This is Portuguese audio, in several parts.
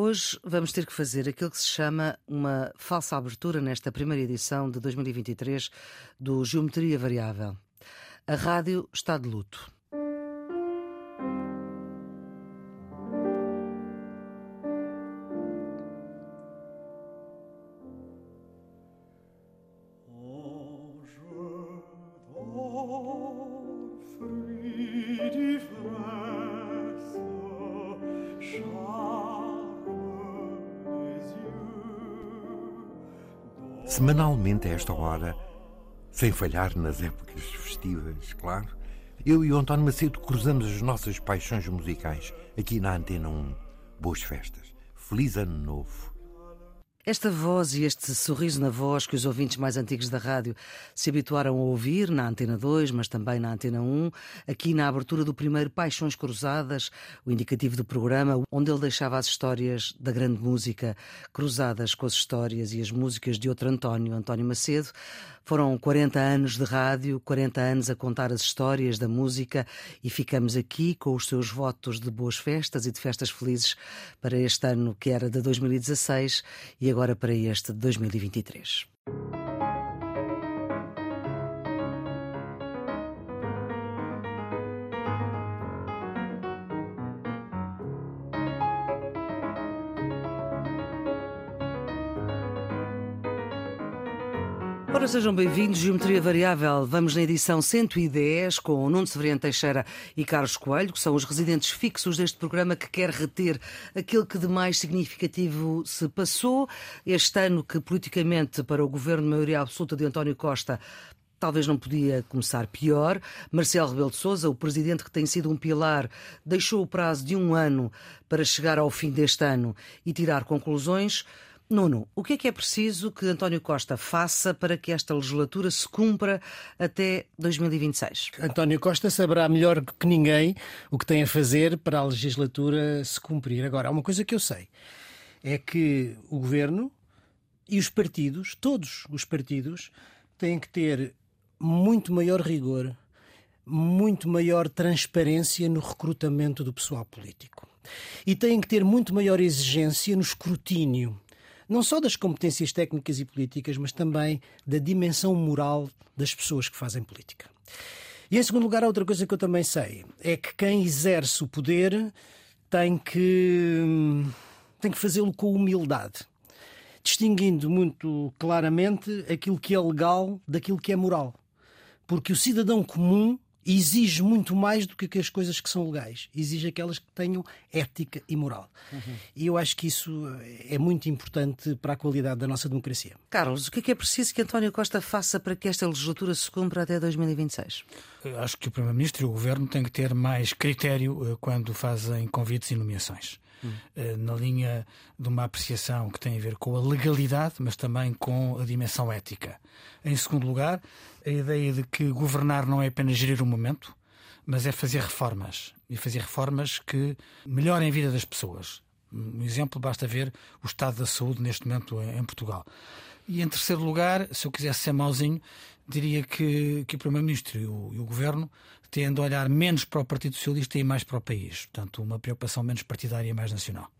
Hoje vamos ter que fazer aquilo que se chama uma falsa abertura nesta primeira edição de 2023 do Geometria Variável. A rádio está de luto. Semanalmente a esta hora, sem falhar nas épocas festivas, claro, eu e o António Macedo cruzamos as nossas paixões musicais aqui na Antena 1. Boas festas. Feliz Ano Novo. Esta voz e este sorriso na voz que os ouvintes mais antigos da rádio se habituaram a ouvir na Antena 2, mas também na Antena 1, aqui na abertura do primeiro Paixões Cruzadas, o indicativo do programa, onde ele deixava as histórias da grande música cruzadas com as histórias e as músicas de outro António, António Macedo. Foram 40 anos de rádio, 40 anos a contar as histórias da música e ficamos aqui com os seus votos de boas festas e de festas felizes para este ano que era de 2016 e agora para este de 2023. Ora, sejam bem-vindos. Geometria Variável. Vamos na edição 110 com Nuno Severiano Teixeira e Carlos Coelho, que são os residentes fixos deste programa que quer reter aquilo que de mais significativo se passou. Este ano que, politicamente, para o governo de maioria absoluta de António Costa, Talvez não podia começar pior. Marcelo Rebelo de Sousa, o presidente que tem sido um pilar, deixou o prazo de um ano para chegar ao fim deste ano e tirar conclusões. Nuno, o que é que é preciso que António Costa faça para que esta legislatura se cumpra até 2026? António Costa saberá melhor que ninguém o que tem a fazer para a legislatura se cumprir. Agora, há uma coisa que eu sei: é que o governo e os partidos, todos os partidos, têm que ter muito maior rigor, muito maior transparência no recrutamento do pessoal político. E têm que ter muito maior exigência no escrutínio não só das competências técnicas e políticas, mas também da dimensão moral das pessoas que fazem política. E em segundo lugar, outra coisa que eu também sei: é que quem exerce o poder tem que, tem que fazê-lo com humildade, distinguindo muito claramente aquilo que é legal daquilo que é moral. Porque o cidadão comum exige muito mais do que as coisas que são legais. Exige aquelas que tenham ética e moral. Uhum. E eu acho que isso é muito importante para a qualidade da nossa democracia. Carlos, o que é, que é preciso que António Costa faça para que esta legislatura se cumpra até 2026? Acho que o Primeiro-Ministro e o Governo têm que ter mais critério eh, quando fazem convites e nomeações. Hum. Na linha de uma apreciação que tem a ver com a legalidade, mas também com a dimensão ética. Em segundo lugar, a ideia de que governar não é apenas gerir o momento, mas é fazer reformas. E fazer reformas que melhorem a vida das pessoas. Um exemplo, basta ver o estado da saúde neste momento em Portugal. E em terceiro lugar, se eu quisesse ser mauzinho, diria que, que o Primeiro-Ministro e, e o, Governo têm a olhar menos para o Partido Socialista e mais para o país. Portanto, uma preocupação menos partidária e mais nacional.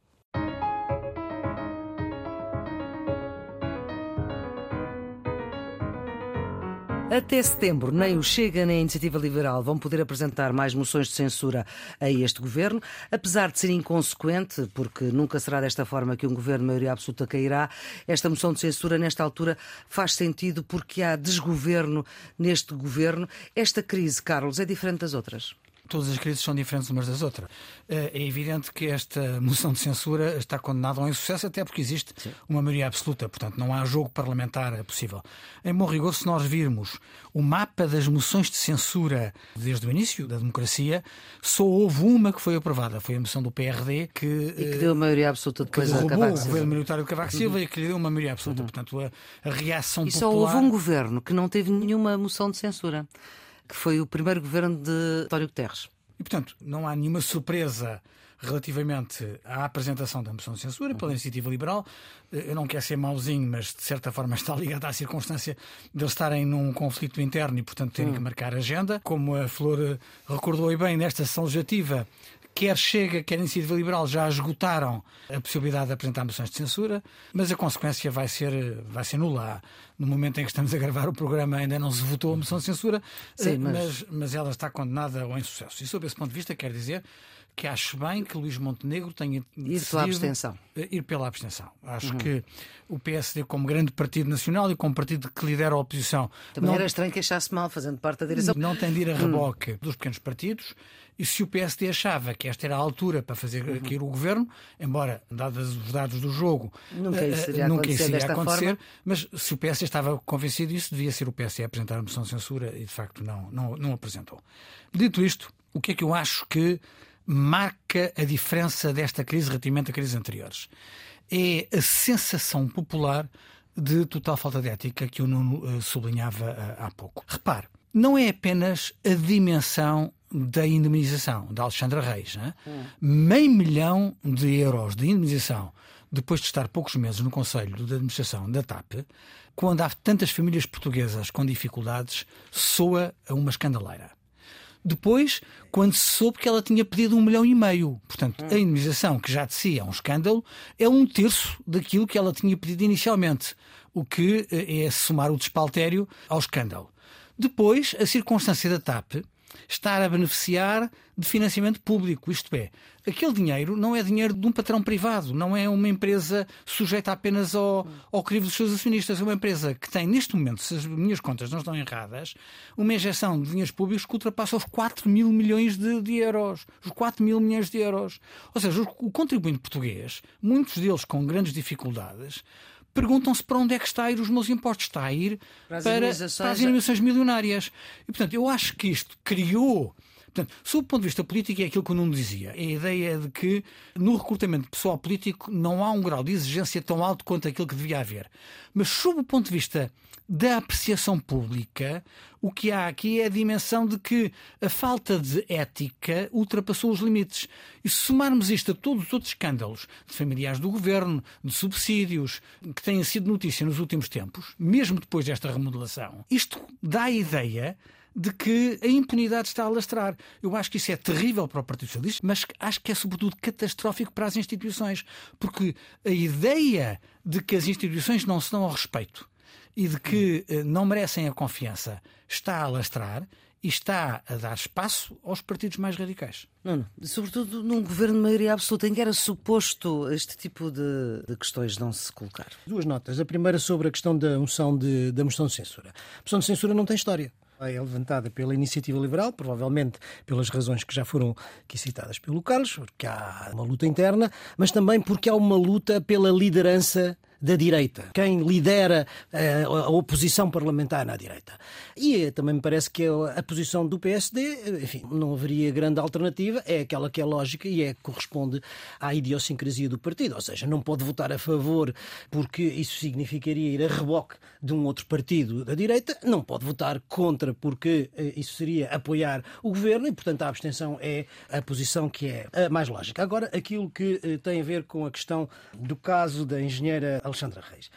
Até setembro, nem o Chega nem a Iniciativa Liberal vão poder apresentar mais moções de censura a este governo, apesar de ser inconsequente, porque nunca será desta forma que um governo de maioria absoluta cairá. Esta moção de censura, nesta altura, faz sentido porque há desgoverno neste governo. Esta crise, Carlos, é diferente das outras? Todas as crises são diferentes umas das outras. Eh, é evidente que esta moção de censura está condenada ao insucesso, até porque existe Sim. uma maioria absoluta, portanto não há jogo parlamentar possível. Em bom rigor, se nós virmos o mapa das moções de censura desde o início da democracia, só houve uma que foi aprovada, foi a moção do PRD que. E que deu a maioria absoluta depois a Cavaco Silva. o governo minoritário de Cavaco Silva uhum. e que lhe deu uma maioria absoluta. Uhum. Portanto, a, a reação e popular. E só houve um governo que não teve nenhuma moção de censura que foi o primeiro governo de António Guterres. E, portanto, não há nenhuma surpresa relativamente à apresentação da moção de censura pela iniciativa liberal. Eu não quero ser mauzinho, mas de certa forma está ligada à circunstância de eles estarem num conflito interno e, portanto, terem que marcar a agenda. Como a Flor recordou bem nesta sessão legislativa, quer Chega, quer Iniciativa Liberal já esgotaram a possibilidade de apresentar moções de censura, mas a consequência vai ser, vai ser nula. No momento em que estamos a gravar o programa ainda não se votou a moção de censura, Sim, eh, mas... mas, mas ela está condenada ao insucesso. E sob esse ponto de vista, quer dizer que acho bem que Luís Montenegro tenha Ir pela abstenção. Ir pela abstenção. Acho uhum. que o PSD, como grande partido nacional e como partido que lidera a oposição. Também não, era estranho que achasse mal, fazendo parte da direção. Não tem de ir a reboque hum. dos pequenos partidos. E se o PSD achava que esta era a altura para fazer uhum. cair o governo, embora, dados os dados do jogo, nunca isso iria nunca acontecer, isso iria acontecer forma. mas se o PSD estava convencido disso, devia ser o PSD a apresentar a moção de censura e de facto não, não, não apresentou. Dito isto, o que é que eu acho que marca a diferença desta crise relativamente a crises anteriores. É a sensação popular de total falta de ética que o Nuno uh, sublinhava uh, há pouco. Repare, não é apenas a dimensão da indemnização da Alexandra Reis. Né? Hum. Meio milhão de euros de indemnização depois de estar poucos meses no Conselho de Administração da TAP, quando há tantas famílias portuguesas com dificuldades, soa a uma escandaleira. Depois, quando se soube que ela tinha pedido um milhão e meio. Portanto, a indemnização, que já de si é um escândalo, é um terço daquilo que ela tinha pedido inicialmente, o que eh, é somar o despaltério ao escândalo. Depois, a circunstância da TAP estar a beneficiar de financiamento público. Isto é, aquele dinheiro não é dinheiro de um patrão privado, não é uma empresa sujeita apenas ao, ao crivo dos seus acionistas. É uma empresa que tem, neste momento, se as minhas contas não estão erradas, uma injeção de dinheiros públicos que ultrapassa os 4 mil milhões de, de euros. Os 4 mil milhões de euros. Ou seja, o contribuinte português, muitos deles com grandes dificuldades, perguntam-se para onde é que está a ir os meus impostos. Está a ir para, para, para as indemnizações milionárias. E, portanto, eu acho que isto criou. Portanto, sob o ponto de vista político, é aquilo que o Nuno dizia. É a ideia de que no recrutamento pessoal político não há um grau de exigência tão alto quanto aquilo que devia haver. Mas, sob o ponto de vista da apreciação pública, o que há aqui é a dimensão de que a falta de ética ultrapassou os limites. E se somarmos isto a todos os outros escândalos de familiares do governo, de subsídios, que têm sido notícia nos últimos tempos, mesmo depois desta remodelação, isto dá a ideia de que a impunidade está a lastrar. Eu acho que isso é terrível para o Partido Socialista, mas acho que é sobretudo catastrófico para as instituições, porque a ideia de que as instituições não se dão ao respeito e de que eh, não merecem a confiança está a lastrar e está a dar espaço aos partidos mais radicais. Não, não. Sobretudo num governo de maioria absoluta em que era suposto este tipo de, de, questões não se colocar. Duas notas. A primeira sobre a questão da moção de, da moção de censura. A moção de censura não tem história é levantada pela iniciativa liberal, provavelmente pelas razões que já foram aqui citadas pelo Carlos, porque há uma luta interna, mas também porque há uma luta pela liderança da direita, quem lidera eh, a oposição parlamentar na direita. E eh, também me parece que a posição do PSD, enfim, não haveria grande alternativa, é aquela que é lógica e é corresponde à idiosincrasia do partido, ou seja, não pode votar a favor porque isso significaria ir a reboque de um outro partido da direita, não pode votar contra porque eh, isso seria apoiar o governo e, portanto, a abstenção é a posição que é a mais lógica. Agora, aquilo que tem a ver com a questão do caso da engenheira Alexandra Reis.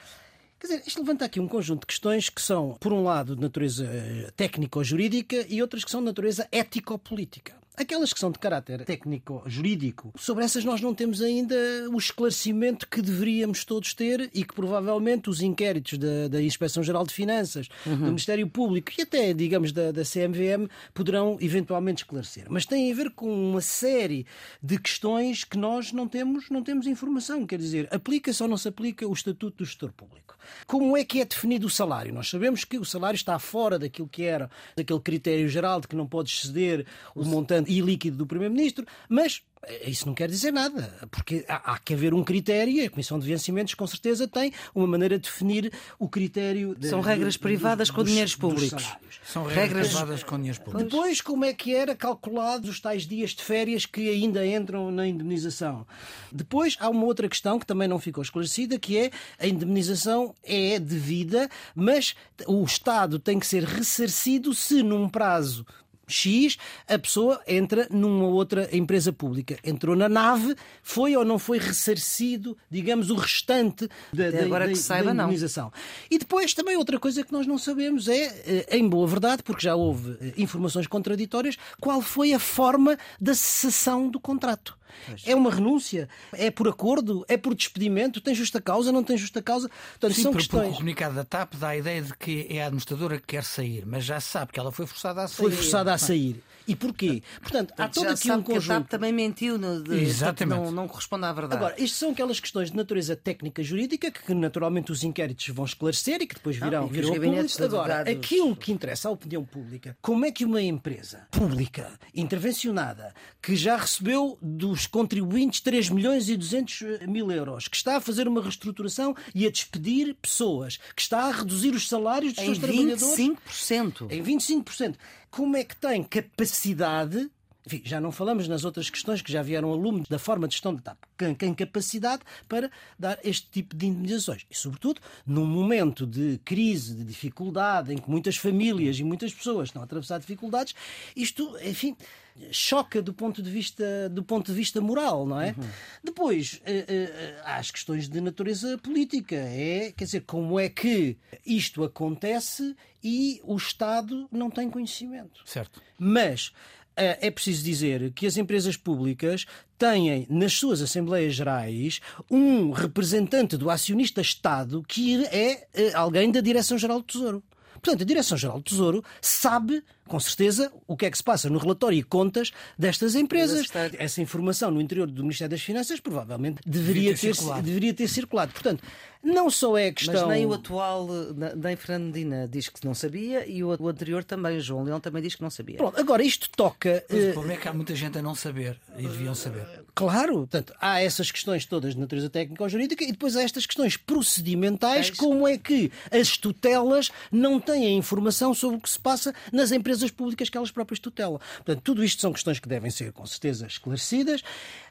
Quer dizer, isto levanta aqui um conjunto de questões que são, por um lado, de natureza eh, técnico-jurídica e outras que são de natureza ético-política. Aquelas que são de caráter técnico-jurídico, sobre essas nós não temos ainda o esclarecimento que deveríamos todos ter e que provavelmente os inquéritos da, da Inspeção-Geral de Finanças, uhum. do Ministério Público e até, digamos, da, da CMVM poderão eventualmente esclarecer. Mas tem a ver com uma série de questões que nós não temos, não temos informação. Quer dizer, aplica-se ou não se aplica o Estatuto do Gestor Público? Como é que é definido o salário? Nós sabemos que o salário está fora daquilo que era aquele critério geral de que não pode exceder o montante e líquido do Primeiro-Ministro, mas eh, isso não quer dizer nada, porque há, há, que haver um critério e a Comissão de Vencimentos, com certeza, tem uma maneira de definir o critério. De, São regras de, privadas com dos, dinheiros públicos. São regras, regras privadas com dinheiros públicos. Depois, como é que era calculados os tais dias de férias que ainda entram na indemnização? Depois, há uma outra questão que também não ficou esclarecida, que é a indemnização é devida, mas o Estado tem que ser ressarcido se num prazo X, a pessoa entra numa outra empresa pública. Entrou na nave, foi ou não foi ressarcido, digamos, o restante da, da, agora da, que saiba, da não. E depois também outra coisa que nós não sabemos é, eh, em boa verdade, porque já houve eh, informações contraditórias, qual foi a forma da cessação do contrato. É uma renúncia? É por acordo? É por despedimento? Tem justa causa? Não tem justa causa? Portanto, Sim, são porque, questões. o comunicado da TAP dá a ideia de que é a administradora que quer sair, mas já se sabe que ela foi forçada a sair. Foi forçada a sair. E porquê? Portanto, há todo aqui um que a TAP conjunto. também mentiu, no, de, Exatamente. Não, não corresponde à verdade. Agora, isto são aquelas questões de natureza técnica jurídica que naturalmente os inquéritos vão esclarecer e que depois virão, e que virão público. Agora, advogados- aquilo que interessa à opinião pública, como é que uma empresa pública, intervencionada, que já recebeu dos contribuintes 3 milhões e 200 mil euros, que está a fazer uma reestruturação e a despedir pessoas, que está a reduzir os salários dos em seus trabalhadores 25%. em 25%. Como é que tem capacidade? Enfim, já não falamos nas outras questões que já vieram a lume da forma de gestão da TAP. Quem tem capacidade para dar este tipo de indemnizações. E, sobretudo, num momento de crise, de dificuldade, em que muitas famílias e muitas pessoas estão a atravessar dificuldades, isto, enfim, choca do ponto de vista, do ponto de vista moral, não é? Depois, eh, eh, há as questões de natureza política. É, quer dizer, como é que isto acontece e o Estado não tem conhecimento. Certo. Mas é preciso dizer que as empresas públicas têm nas suas Assembleias Gerais um representante do acionista Estado que é eh, alguém da Direção-Geral do Tesouro. Portanto, a Direção-Geral do Tesouro sabe, com certeza, o que é que se passa no relatório e contas destas empresas. Essa informação no interior do Ministério das Finanças provavelmente deveria, ter ter, circulado. deveria ter circulado. Portanto, não só é a questão. Mas nem o atual, eh, nem Fernando Medina diz que não sabia e o anterior também, o João Leão também diz que não sabia. Pronto, agora isto toca. Mas eh, o problema é que há muita gente a não saber e deviam saber. Claro, portanto, há essas questões todas de natureza técnica ou jurídica e depois há estas questões procedimentais, como é que as tutelas não têm a informação sobre o que se passa nas empresas públicas que elas próprias tutelam. Portanto, tudo isto são questões que devem ser, com certeza, esclarecidas.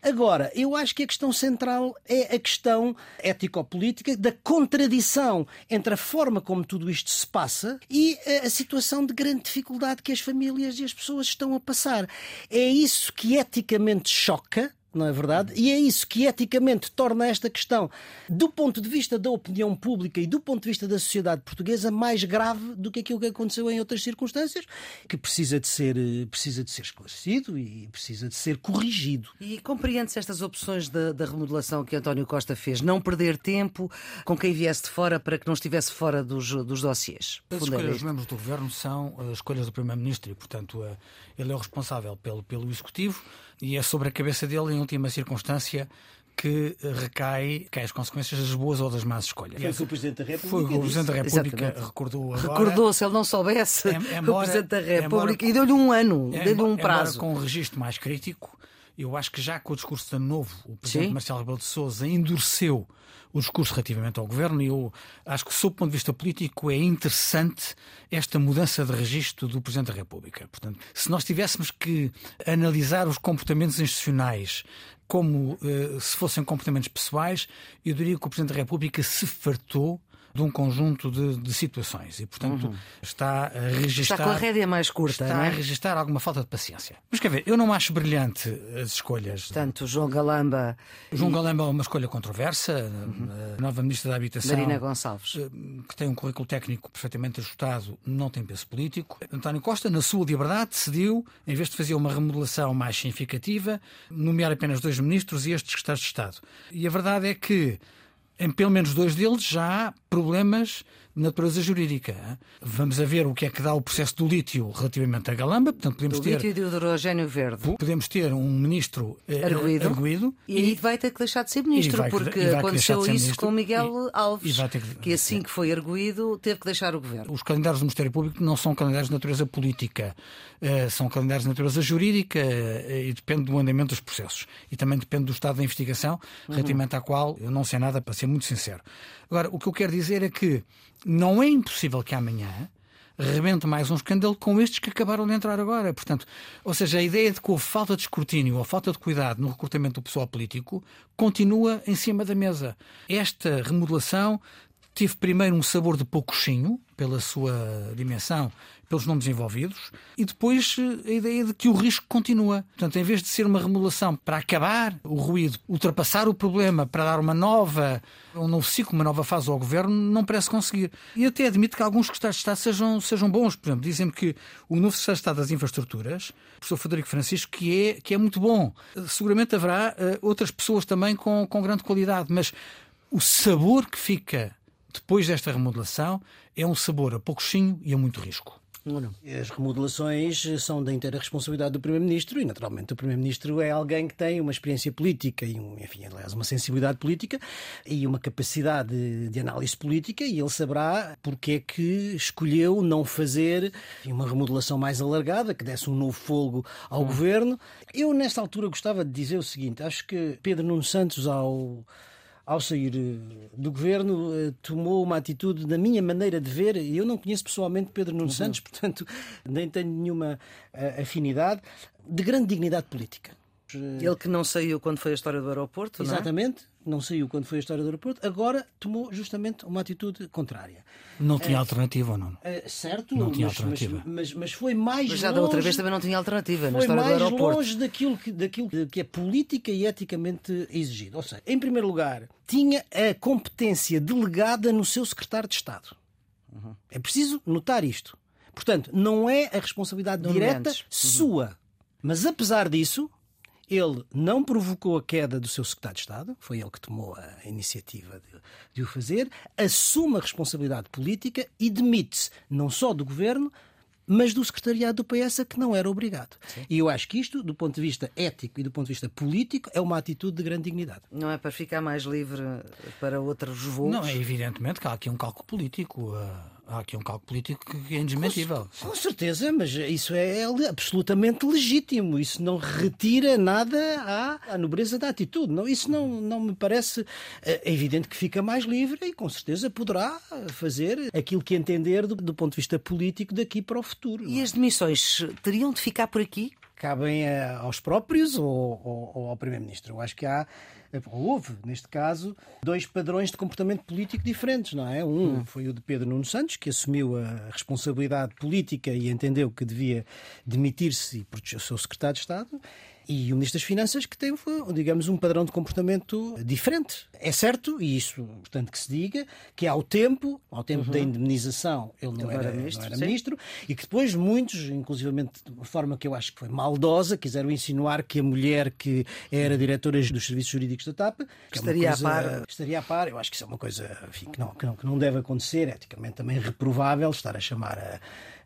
Agora, eu acho que a questão central é a questão ético-política da contradição entre a forma como tudo isto se passa e a, a situação de grande dificuldade que as famílias e as pessoas estão a passar. É isso que eticamente choca. Não é verdade? E é isso que eticamente torna esta questão, do ponto de vista da opinião pública e do ponto de vista da sociedade portuguesa, mais grave do que aquilo que aconteceu em outras circunstâncias, que precisa de ser, eh, precisa de ser esclarecido e precisa de ser corrigido. E compreende-se estas opções da, da remodelação que António Costa fez? Não perder tempo com quem viesse de fora para que não estivesse fora dos, dos dossiês? As é escolhas dos membros do governo são as escolhas do Primeiro-Ministro e, portanto, eh, ele é o responsável pelo, pelo Executivo e é sobre a cabeça dele, em última circunstância, que recai, cai as consequências das boas ou das más escolhas. Foi o que o Presidente da República Foi o que o Presidente da República Exatamente. recordou agora. Recordou, se ele não soubesse, Em- o embora- Presidente da embora- República, e deu-lhe um ano, É, deu-lhe um prazo. com um registro mais crítico, eu acho que já com o discurso de ano novo, o Presidente Sim. Marcelo Rebelo de Sousa endureceu o discurso relativamente ao governo e eu acho que, sob o ponto de vista político, é interessante esta mudança de registro do Presidente da República. Portanto, se nós tivéssemos que analisar os comportamentos institucionais como eh, se fossem comportamentos pessoais, eu diria que o Presidente da República se fartou de um conjunto de, de situações e, portanto, está a registrar. Está com a rédea mais curta, Está não a é? registrar alguma falta de paciência. Mas quer ver, eu não acho brilhante as escolhas. Portanto, João Galamba, João Galamba é uma escolha controversa, a nova Ministra da Habitação. Marina Gonçalves. eh, Que tem um currículo técnico perfeitamente ajustado, não tem peso político. António Costa, na sua liberdade, decidiu, em vez de fazer uma remodelação mais significativa, nomear apenas dois ministros e estes secretários de Estado. E a verdade é que, em pelo menos dois deles, já há problemas natureza jurídica. Vamos a ver o que é que dá o processo do lítio relativamente a Galamba. Portanto, podemos Do ter. lítio e do hidrogênio verde. Podemos ter um ministro eh, Arguído. arguído E aí vai ter que deixar de ser ministro, vai- porque aconteceu de isso ministro com Miguel e- Alves, e que- que assim que foi arguído teve que deixar o governo. Os calendários do Ministério Público não são calendários de natureza política, eh, são calendários de natureza jurídica eh, e depende do andamento dos processos. E também depende do estado da investigação, relativamente à qual eu não sei nada, para ser muito sincero. Agora, o que eu quero dizer é que não é impossível que amanhã rebente mais um escândalo com estes que acabaram de entrar agora. Portanto, ou seja, a ideia de que houve falta de escrutínio ou falta de cuidado no recrutamento do pessoal político continua em cima da mesa. Esta remodelação teve primeiro um sabor de poucochinho, pela sua dimensão, pelos nomes envolvidos, e depois eh, a ideia de que o risco continua. Portanto, em vez de ser uma remodelação para acabar o ruído, ultrapassar o problema, para dar uma nova, um novo ciclo, uma nova fase ao governo, não parece conseguir. E até admito que alguns secretários de Estado sejam, sejam bons. Por exemplo, dizem-me que o novo secretário de Estado das Infraestruturas, o professor Frederico Francisco, que é, que é muito bom. Seguramente haverá uh, outras pessoas também com, com grande qualidade, mas o sabor que fica depois desta remodelação é um sabor a pouquinho e a muito risco. Não. As remodelações são da inteira responsabilidade do Primeiro-Ministro e, naturalmente, o Primeiro-Ministro é alguém que tem uma experiência política e, um, enfim, aliás, uma sensibilidade política e uma capacidade de análise política e ele saberá porque é que escolheu não fazer uma remodelação mais alargada, que desse um novo fogo ao hum. governo. Eu, nesta altura, gostava de dizer o seguinte: acho que Pedro Nuno Santos, ao ao sair eh, do governo, eh, tomou uma atitude, na minha maneira de ver, e eu não conheço pessoalmente Pedro Nuno uhum. Santos, portanto, nem tenho nenhuma uh, afinidade, de grande dignidade política. Ele que não saiu quando foi a história do aeroporto, Exatamente, não, não saiu quando foi a história do aeroporto, agora tomou justamente uma atitude contrária. Não tinha é, alternativa ou não? É, certo, não tinha mas, alternativa. Mas, mas, mas, foi mais mas já longe, da outra vez também não tinha alternativa na história do aeroporto. Foi mais longe daquilo que, daquilo que é política e eticamente exigido. Ou seja, em primeiro lugar, tinha a competência delegada no seu secretário de Estado. Uhum. É preciso notar isto. Portanto, não é a responsabilidade direta uhum. sua. Mas apesar disso, ele não provocou a queda do seu secretário de Estado, foi ele que tomou a iniciativa de, de o fazer, assume a responsabilidade política e demite-se não só do governo, mas do secretariado do PS a que não era obrigado. Sim. E eu acho que isto, do ponto de vista ético e do ponto de vista político, é uma atitude de grande dignidade. Não é para ficar mais livre para outros voos? Não, é evidentemente que há aqui um cálculo político. Uh há aqui um cálculo político que é indesmentível. Com, com, certeza, mas isso é absolutamente legítimo. Isso não retira nada à, à nobreza da atitude. Não, isso não, não me parece. É evidente que fica mais livre e com certeza poderá fazer aquilo que entender do, do ponto de vista político daqui para o futuro. E as demissões teriam de ficar por aqui? Cabem aos próprios ou, ou, ou ao Primeiro-Ministro. Eu acho que há houve, neste caso, dois padrões de comportamento político diferentes, não é? Um hum. foi o de Pedro Nuno Santos, que assumiu a responsabilidade política e entendeu que devia demitir-se e proteger o seu secretário de Estado, e o Ministro das Finanças que teve, digamos, um padrão de comportamento diferente. É certo, e isso, portanto, que se diga, que ao tempo, ao tempo uhum. da indemnização, ele não, era, era, ministro, não era ministro, e que depois muitos, inclusivamente de uma forma que eu acho que foi maldosa, quiseram insinuar que a mulher que era diretora dos serviços jurídicos da TAP é estaria, coisa, a par. estaria a par. Eu acho que isso é uma coisa enfim, que, não, que, não, que não deve acontecer, eticamente também reprovável, estar a chamar a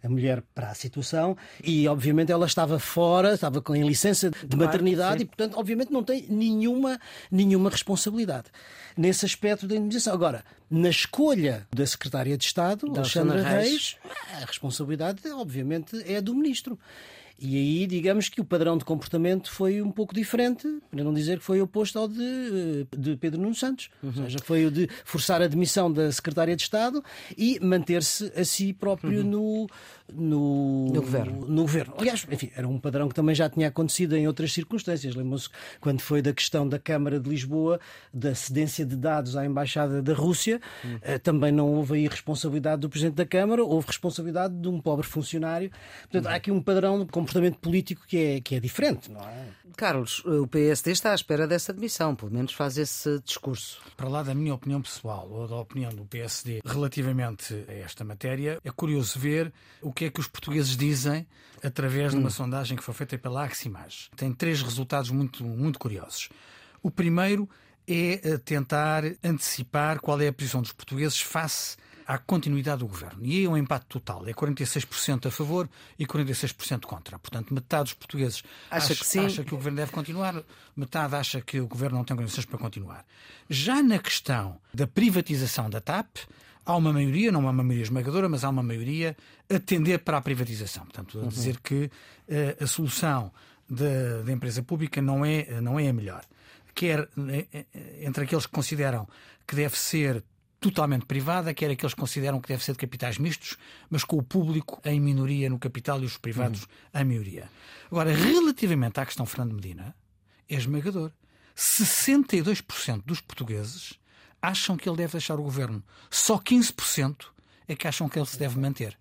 a mulher para a situação e, obviamente, ela estava fora, estava com, em licença de maternidade e, portanto, obviamente, não tem nenhuma, nenhuma responsabilidade nesse aspecto da indemnização. Agora, na escolha da Secretária de Estado, da Alexandra Reis, Reis, a responsabilidade, obviamente, é do Ministro. E aí, digamos que o padrão de comportamento foi um pouco diferente, para não dizer que foi oposto ao de, de Pedro Nuno Santos. Uhum. Ou seja, foi o de forçar a demissão da Secretária de Estado e manter-se a si próprio uhum. no, no, no, governo. no governo. Aliás, enfim, era um padrão que também já tinha acontecido em outras circunstâncias. Lembram-se quando foi da questão da Câmara de Lisboa, da cedência de dados à Embaixada da Rússia, uhum. também não houve aí responsabilidade do Presidente da Câmara, houve responsabilidade de um pobre funcionário. Portanto, há aqui um padrão de comportamento político que é, que é diferente, não é? Carlos, o PSD está à espera dessa admissão, pelo menos faz esse discurso. Para lá da minha opinião pessoal, ou da opinião do PSD relativamente a esta matéria, é curioso ver o que é que os portugueses dizem através hum. de uma hum. sondagem que foi feita pela Aximage. Tem três resultados muito, muito curiosos. O primeiro é eh, tentar antecipar qual é a posição dos portugueses face à continuidade do governo. E aí é um empate total. É 46% a favor e 46% contra. Portanto, metade dos portugueses acha, acha, que, acha que o governo deve continuar, metade acha que o governo não tem condições para continuar. Já na questão da privatização da TAP, há uma maioria, não há uma maioria esmagadora, mas há uma maioria a tender para a privatização. Portanto, a uhum. dizer que uh, a solução da empresa pública não é, não é a melhor. Quer eh, eh, entre aqueles que consideram que deve ser totalmente privada, quer aqueles que consideram que deve ser de capitais mistos, mas com o público em minoria no capital e os privados uhum. em maioria. Agora, relativamente à questão Fernando Medina, é esmagador. 62% dos portugueses acham que ele deve deixar o governo. Só 15% é que acham que ele se deve manter.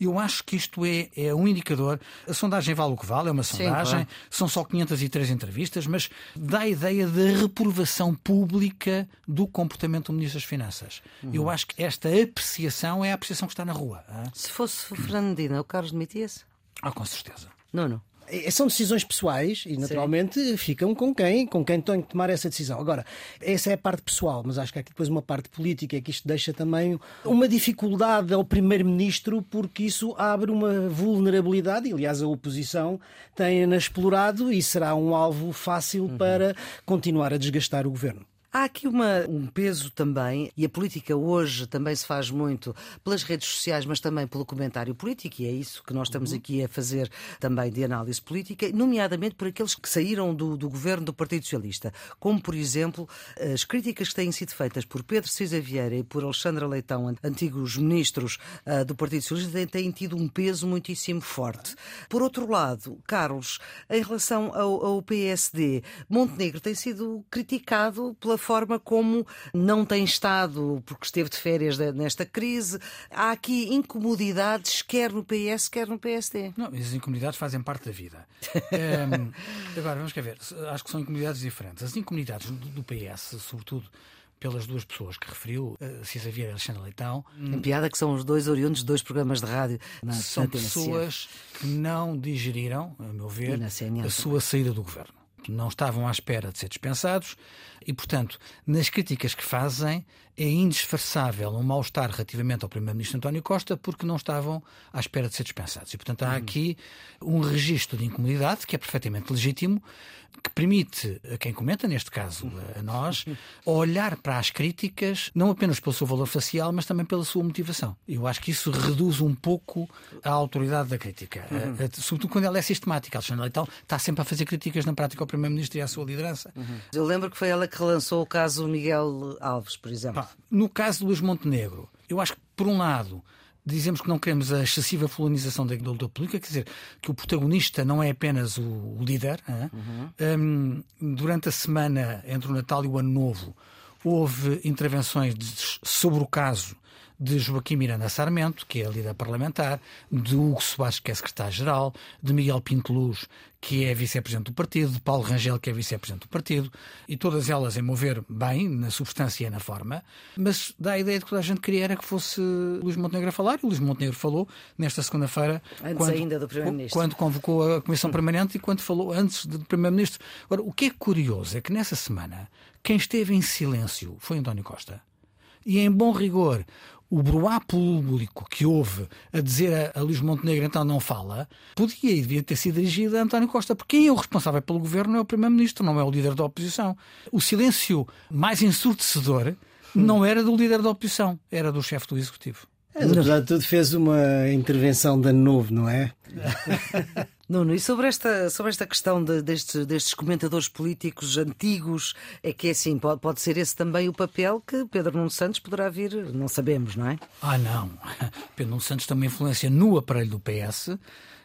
Eu acho que isto é, é um indicador. A sondagem vale o que vale, é uma sondagem, Sim, claro. são só 503 entrevistas, mas dá a ideia da reprovação pública do comportamento do Ministro das Finanças. Uhum. Eu acho que esta apreciação é a apreciação que está na rua. Hein? Se fosse Fernando Medina, o Carlos demitia-se? Ah, com certeza. Não, não. É, são decisões pessoais e, naturalmente, Sim. ficam com quem, com quem tem que tomar essa decisão. Agora, essa é a parte pessoal, mas acho que há aqui depois uma parte política, que isto deixa também uma dificuldade ao Primeiro-Ministro, porque isso abre uma vulnerabilidade, e, aliás, a oposição tem-na explorado e será um alvo fácil uhum. para continuar a desgastar o governo. Há aqui uma, um peso também, e a política hoje também se faz muito pelas redes sociais, mas também pelo comentário político, e é isso que nós estamos uhum. aqui a fazer também de análise política, nomeadamente por aqueles que saíram do, do governo do Partido Socialista, como, por exemplo, as críticas que têm sido feitas por Pedro Cisa Vieira e por Alexandra Leitão, antigos ministros uh, do Partido Socialista, têm, têm, tido um peso muitíssimo forte. Por outro lado, Carlos, em relação ao, ao PSD, Montenegro tem sido criticado pela forma como não tem estado, porque esteve de férias nesta crise. Há aqui incomodidades, quer no PS, quer no PSD. Não, as incomodidades fazem parte da vida. é, agora, vamos ver. Acho que são incomodidades diferentes. As incomodidades do PS, sobretudo pelas duas pessoas que referiu, uh, Cisa Vieira e Alexandre Leitão. Em piada que são os dois oriundos de dois programas de rádio. Na, são na pessoas que não digeriram, a meu ver, a sua saída do governo. Não estavam à espera de ser dispensados e, portanto, nas críticas que fazem, é indisfarçável um mal-estar relativamente ao Primeiro-Ministro António Costa porque não estavam à espera de ser dispensados. E, portanto, há uhum. aqui um registro de incomodidade que é perfeitamente legítimo, que permite a quem comenta, neste caso a nós, olhar para as críticas não apenas pelo seu valor facial, mas também pela sua motivação. Eu acho que isso reduz um pouco a autoridade da crítica, uhum. sobretudo quando ela é sistemática. Alexandre Leitão está sempre a fazer críticas na prática ao Primeiro-Ministro e à sua liderança. Uhum. Eu lembro que foi ela que relançou o caso Miguel Alves, por exemplo. Pá, no caso de Luís Montenegro, eu acho que, por um lado, dizemos que não queremos a excessiva fulanização da luta política, quer dizer, que o protagonista não é apenas o, o líder. Uhum. Um, durante a semana entre o Natal e o Ano Novo, houve intervenções de, sobre o caso de Joaquim Miranda Sarmento, que é a líder parlamentar, de Hugo Soares, que é secretário-geral, de Miguel Pinto Luz, que é vice-presidente do partido, de Paulo Rangel, que é vice-presidente do partido, e todas elas, em mover bem, na substância e na forma, mas dá a ideia de que toda a gente queria era que fosse Luís Montenegro a falar, e o Luís Montenegro falou nesta segunda-feira, quando, quando convocou a Comissão Permanente e quando falou antes do Primeiro-Ministro. Agora, o que é curioso é que nessa semana, quem esteve em silêncio foi António Costa. E em bom rigor, o broá público que houve a dizer a, a Luís Montenegro então não fala, podia e devia ter sido dirigido a António Costa, porque quem é o responsável pelo governo é o Primeiro-Ministro, não é o líder da oposição. O silêncio mais ensurdecedor não era do líder da oposição, era do chefe do Executivo. Apesar de tudo, fez uma intervenção de novo, não é? Nuno, e sobre esta, sobre esta questão de, destes, destes comentadores políticos antigos, é que é assim, pode, pode ser esse também o papel que Pedro Nuno Santos poderá vir, não sabemos, não é? Ah, não. Pedro Nuno Santos tem uma influência no aparelho do PS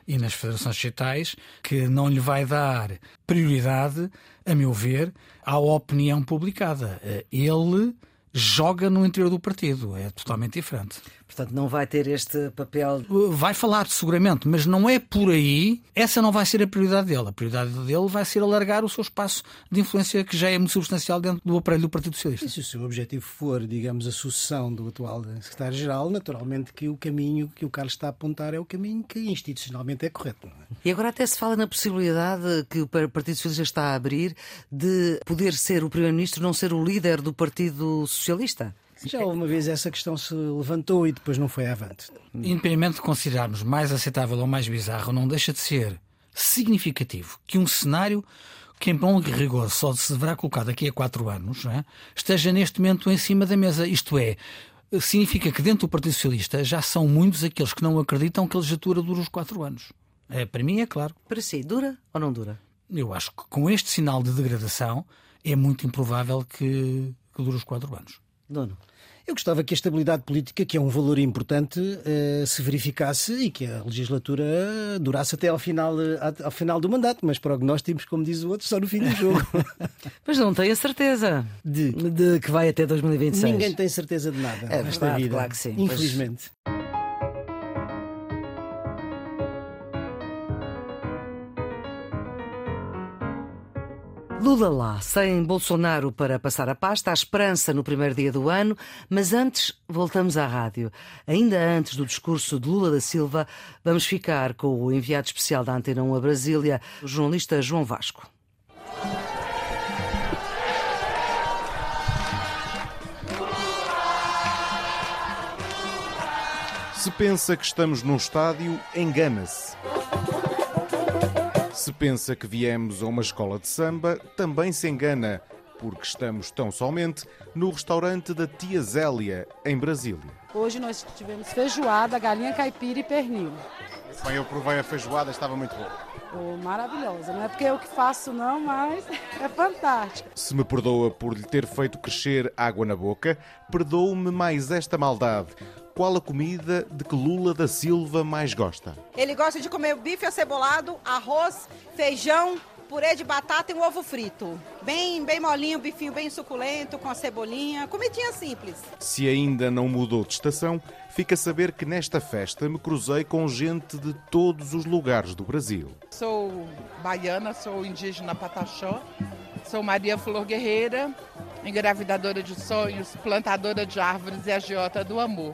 e nas federações digitais que não lhe vai dar prioridade, a meu ver, à opinião publicada. Ele joga no interior do partido, é totalmente diferente. Portanto, não vai ter este papel. Vai falar seguramente, mas não é por aí. Essa não vai ser a prioridade dele. A prioridade dele vai ser alargar o seu espaço de influência, que já é muito substancial dentro do aparelho do Partido Socialista. E se o seu objetivo for, digamos, a sucessão do atual secretário-geral, naturalmente que o caminho que o Carlos está a apontar é o caminho que institucionalmente é correto. É? E agora até se fala na possibilidade que o Partido Socialista está a abrir de poder ser o Primeiro-Ministro, não ser o líder do Partido Socialista. Já uma vez essa questão se levantou e depois não foi avante. Independentemente de considerarmos mais aceitável ou mais bizarro, não deixa de ser significativo que um cenário que em bom rigor só se deverá colocar daqui a quatro anos é? esteja neste momento em cima da mesa. Isto é, significa que dentro do Partido Socialista já são muitos aqueles que não acreditam que a legislatura dura os quatro anos. É, para mim é claro. Para si, dura ou não dura? Eu acho que com este sinal de degradação é muito improvável que, que dure os quatro anos. Dono. Eu gostava que a estabilidade política, que é um valor importante, eh, se verificasse e que a legislatura durasse até ao final, eh, ao final do mandato, mas prognósticos, como diz o outro, só no fim do jogo. Mas não tenho a certeza De? de que vai até 2026. Ninguém tem certeza de nada É nesta verdade, vida. claro que sim. Infelizmente. Lula lá, sem Bolsonaro para passar a pasta, há esperança no primeiro dia do ano, mas antes voltamos à rádio. Ainda antes do discurso de Lula da Silva, vamos ficar com o enviado especial da Antena 1 a Brasília, o jornalista João Vasco. Se pensa que estamos num estádio, engana-se. Se pensa que viemos a uma escola de samba, também se engana, porque estamos tão somente no restaurante da Tia Zélia, em Brasília. Hoje nós tivemos feijoada, galinha caipira e pernil. Bem, eu provei a feijoada, estava muito boa. Oh, maravilhosa. Não é porque eu que faço, não, mas é fantástico. Se me perdoa por lhe ter feito crescer água na boca, perdoe-me mais esta maldade. Qual a comida de que Lula da Silva mais gosta? Ele gosta de comer bife acebolado, arroz, feijão, purê de batata e um ovo frito. Bem, bem molinho, bifinho bem suculento, com a cebolinha. Comidinha simples. Se ainda não mudou de estação, fica a saber que nesta festa me cruzei com gente de todos os lugares do Brasil. Sou baiana, sou indígena Pataxó, sou Maria Flor Guerreira, engravidadora de sonhos, plantadora de árvores e agiota do amor.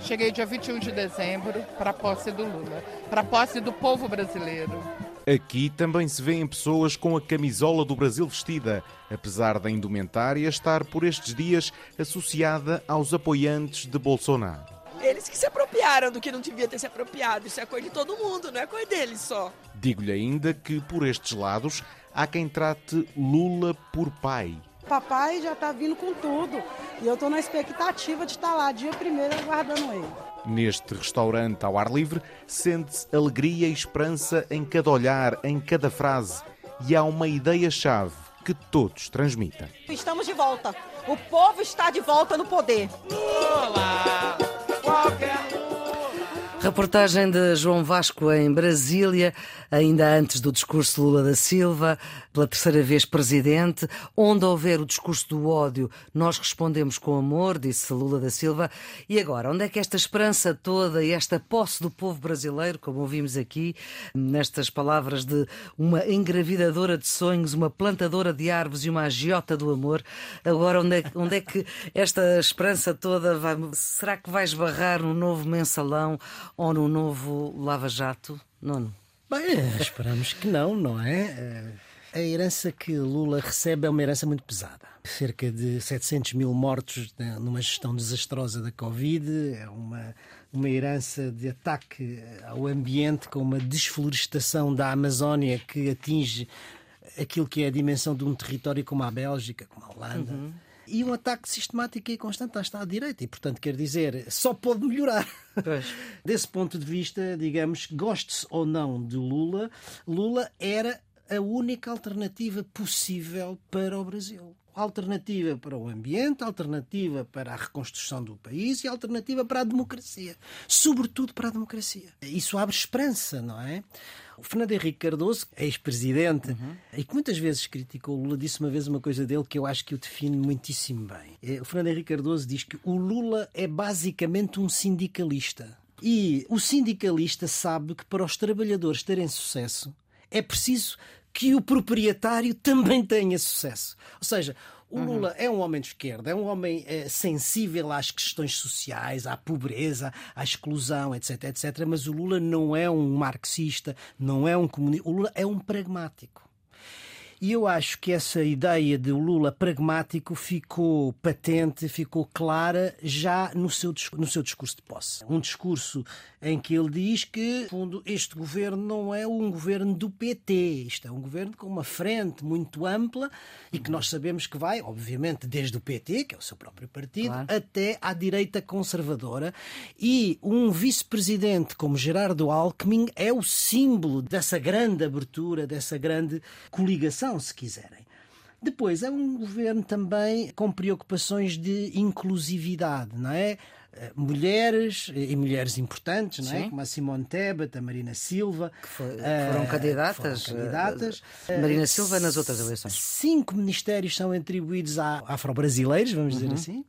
Cheguei dia 21 de dezembro para a posse do Lula, para a posse do povo brasileiro. Aqui também se vêem pessoas com a camisola do Brasil vestida, apesar da indumentária estar por estes dias associada aos apoiantes de Bolsonaro. Eles que se apropriaram do que não devia ter se apropriado. Isso é coisa de todo mundo, não é coisa deles só. Digo-lhe ainda que por estes lados há quem trate Lula por pai. Papai já tá vindo com tudo. E eu tô na expectativa de estar lá dia primeiro aguardando ele. Neste restaurante ao ar livre, sente-se alegria e esperança em cada olhar, em cada frase. E há uma ideia-chave que todos transmitem. Estamos de volta. O povo está de volta no poder. Reportagem de João Vasco em Brasília, ainda antes do discurso de Lula da Silva, pela terceira vez presidente. Onde houver o discurso do ódio, nós respondemos com amor, disse Lula da Silva. E agora, onde é que esta esperança toda e esta posse do povo brasileiro, como ouvimos aqui, nestas palavras de uma engravidadora de sonhos, uma plantadora de árvores e uma agiota do amor, agora onde é, onde é que esta esperança toda vai. Será que vai esbarrar no novo mensalão? ou no novo Lava Jato? Nono. Bem, esperamos que não, não é? A herança que Lula recebe é uma herança muito pesada. Cerca de 700 mil mortos numa gestão desastrosa da Covid, é uma, uma herança de ataque ao ambiente com uma desflorestação da Amazónia que atinge aquilo que é a dimensão de um território como a Bélgica, como a Holanda. Uhum e um ataque sistemático e constante à Estado-Direita. E, portanto, quer dizer, só pode melhorar. Pois. Desse ponto de vista, digamos, goste-se ou não de Lula, Lula era a única alternativa possível para o Brasil. Alternativa para o ambiente, alternativa para a reconstrução do país e alternativa para a democracia. Sobretudo para a democracia. Isso abre esperança, não é? O Fernando Henrique Cardoso, ex-presidente, uhum. e que muitas vezes criticou o Lula, disse uma vez uma coisa dele que eu acho que o define muitíssimo bem. O Fernando Henrique Cardoso diz que o Lula é basicamente um sindicalista. E o sindicalista sabe que para os trabalhadores terem sucesso é preciso que o proprietário também tenha sucesso. Ou seja, o Lula uhum. é um homem de esquerda, é um homem é, sensível às questões sociais, à pobreza, à exclusão, etc, etc. Mas o Lula não é um marxista, não é um comunista. O Lula é um pragmático. E eu acho que essa ideia de Lula pragmático ficou patente, ficou clara já no seu, no seu discurso de posse. Um discurso em que ele diz que, no fundo, este governo não é um governo do PT, isto é um governo com uma frente muito ampla e que nós sabemos que vai, obviamente, desde o PT, que é o seu próprio partido, claro. até à direita conservadora. E um vice-presidente como Gerardo Alckmin é o símbolo dessa grande abertura, dessa grande coligação, se quiserem. Depois, é um governo também com preocupações de inclusividade, não é? Eh, mulheres e mulheres importantes, não é? como a Simone Tebet, a Marina Silva, que foi, foram candidatas. Foram candidatas. Marina Silva nas outras eleições. Cinco ministérios são atribuídos a afro-brasileiros, vamos dizer uhum. assim.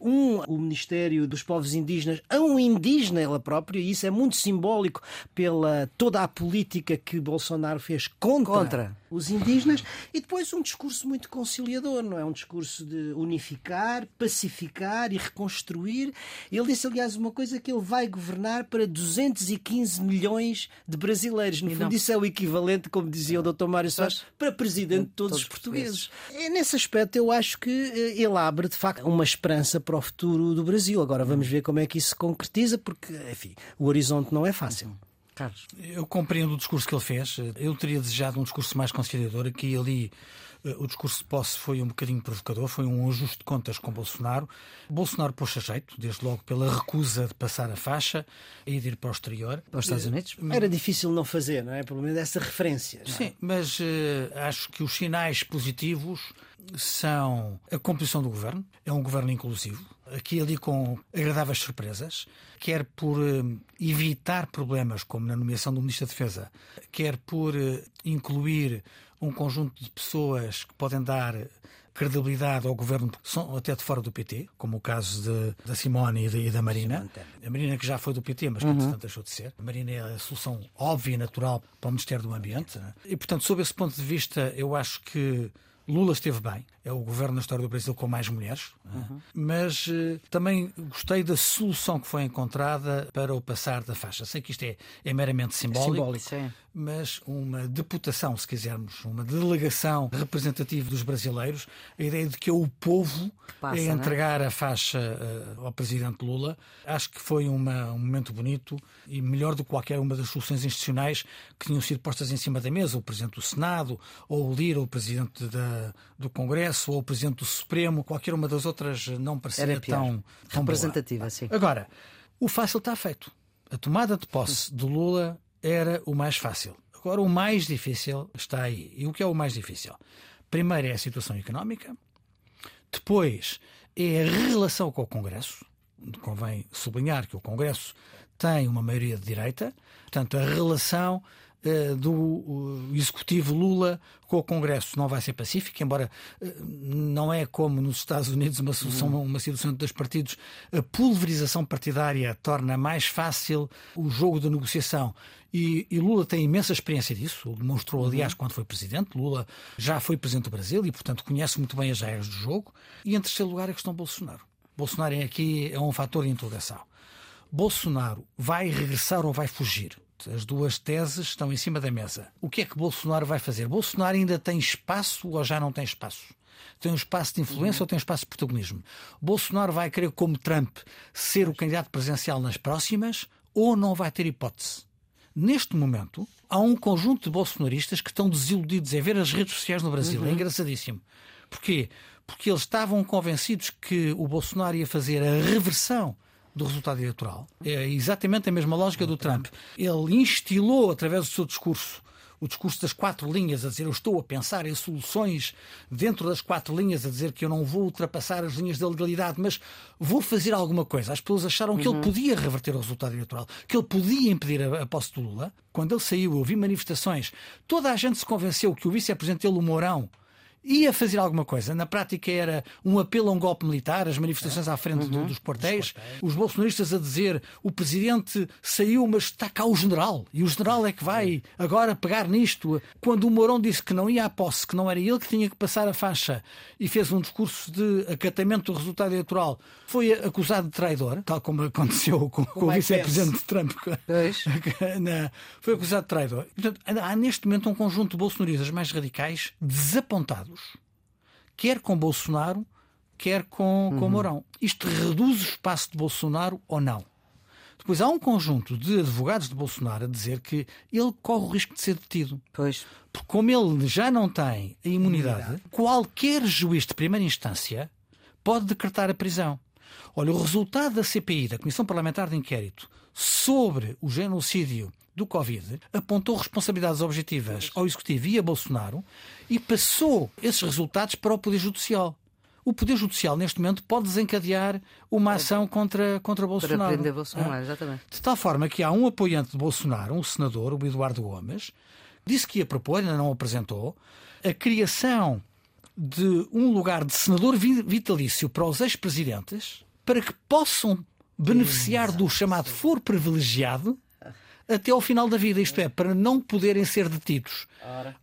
Um, o Ministério dos Povos Indígenas, a um indígena ela própria, e isso é muito simbólico pela toda a política que Bolsonaro fez contra, contra. Os indígenas, e depois um discurso muito conciliador, não é? Um discurso de unificar, pacificar e reconstruir. Ele disse, aliás, uma coisa que ele vai governar para 215 milhões de brasileiros. No e fundo, não... isso é o equivalente, como dizia o Dr. Mário Soares, para presidente de todos, todos os portugueses. portugueses. É, nesse aspecto, eu acho que eh, ele abre, de facto, uma esperança para o futuro do Brasil. Agora vamos ver como é que isso se concretiza, porque, enfim, o horizonte não é fácil. Carlos. Eu compreendo o discurso que ele fez. Eu teria desejado um discurso mais conciliador. Aqui ali eh, o discurso de posse foi um bocadinho provocador, foi um ajuste de contas com Bolsonaro. Bolsonaro pôs a jeito, desde logo pela recusa de passar a faixa e de ir para o exterior. Para os Estados Unidos? Eh, Era difícil não fazer, não é? Pelo menos essa referência. É? Sim, mas uh, acho que os sinais positivos são a composição do governo, é um governo inclusivo, aqui e ali com agradáveis surpresas, quer por uh, evitar problemas como na nomeação do Ministro da Defesa, quer por uh, incluir um conjunto de pessoas que podem dar credibilidade ao governo, são até de fora do PT, como o caso de, da Simone e, de, e da Marina. A Marina que já foi do PT, mas que uhum. entretanto deixou de ser. A Marina é a solução óbvia e natural para o Ministério do Ambiente. E, portanto, sob esse ponto de vista, eu acho que Lula esteve bem, é o governo na história do Brasil com mais mulheres, uhum. mas uh, também gostei da solução que foi encontrada para o passar da faixa. Sei que isto é, é meramente simbólico, simbólico mas uma deputação, se quisermos, uma delegação representativa dos brasileiros, a ideia de que é o povo Passa, é entregar é? a faixa uh, ao presidente Lula, acho que foi uma, um momento bonito e melhor do que qualquer uma das soluções institucionais que tinham sido postas em cima da mesa, o presidente do Senado, ou o Lira, o presidente da, do Congresso, ou o presidente do Supremo, qualquer uma das outras não parecia tão, tão representativa, boa. sim. Agora, o fácil está feito. A tomada de posse de Lula era o mais fácil. Agora, o mais difícil está aí. E o que é o mais difícil? Primeiro é a situação económica, depois é a relação com o Congresso. Convém sublinhar que o Congresso tem uma maioria de direita, portanto, a relação do uh, executivo Lula com o Congresso não vai ser pacífica, embora uh, não é como nos Estados Unidos uma solução, uhum. uma situação de dois partidos. A pulverização partidária torna mais fácil o jogo de negociação e, e, Lula tem imensa experiência disso, demonstrou, uhum. aliás, quando foi presidente. Lula já foi presidente do Brasil e, portanto, conhece muito bem as regras do jogo. E, em terceiro lugar, a questão Bolsonaro. Bolsonaro aqui é um fator de interrogação. Bolsonaro vai regressar ou vai fugir? As duas teses estão em cima da mesa. O que é que Bolsonaro vai fazer? Bolsonaro ainda tem espaço ou já não tem espaço? Tem um espaço de influência ou tem um espaço de protagonismo? Bolsonaro vai querer, como Trump, ser o candidato presidencial nas próximas ou não vai ter hipótese? Neste momento, há um conjunto de bolsonaristas que estão desiludidos em ver as redes sociais no Brasil. É uhum. É engraçadíssimo. Porquê? Porque eles estavam convencidos que o Bolsonaro ia fazer a reversão do resultado eleitoral. É exatamente a mesma lógica do Trump. Ele instilou, através do seu discurso, o discurso das quatro linhas, a dizer eu estou a pensar em soluções dentro das quatro linhas, a dizer que eu não vou ultrapassar as linhas da legalidade, mas vou fazer alguma coisa. As pessoas acharam que ele uhum. podia reverter o resultado eleitoral, que ele podia impedir a, a posse de Lula. Quando ele saiu, eu vi manifestações, toda a gente se convenceu que o vice-presidente dele, o Mourão, ia fazer alguma coisa. Na prática era um apelo a um golpe militar, as manifestações à frente uhum. dos quartéis, os bolsonaristas a dizer o presidente saiu, mas está cá o general, e o general é que vai agora pegar nisto. Quando o Mourão disse que não ia à posse, que não era ele que tinha que passar a faixa e fez um discurso de acatamento do resultado eleitoral, foi acusado de traidor, tal como aconteceu com, com o vice-presidente Trump. foi acusado de traidor. Portanto, há neste momento um conjunto de bolsonaristas mais radicais desapontados quer com Bolsonaro, quer com, uhum. com Mourão. Isto reduz o espaço de Bolsonaro ou não? Depois há um conjunto de advogados de Bolsonaro a dizer que ele corre o risco de ser detido. Pois. Porque como ele já não tem a imunidade, imunidade, qualquer juiz de primeira instância pode decretar a prisão. Olha, o resultado da CPI, da Comissão Parlamentar de Inquérito, sobre o genocídio do Covid, apontou responsabilidades objetivas ao Executivo e a Bolsonaro e passou esses resultados para o Poder Judicial. O Poder Judicial, neste momento, pode desencadear uma ação contra, contra Bolsonaro. Para prender Bolsonaro, exatamente. De tal forma que há um apoiante de Bolsonaro, um senador, o Eduardo Gomes, disse que ia propor, ainda não apresentou, a criação de um lugar de senador vitalício para os ex-presidentes para que possam beneficiar do chamado foro privilegiado até ao final da vida, isto é, para não poderem ser detidos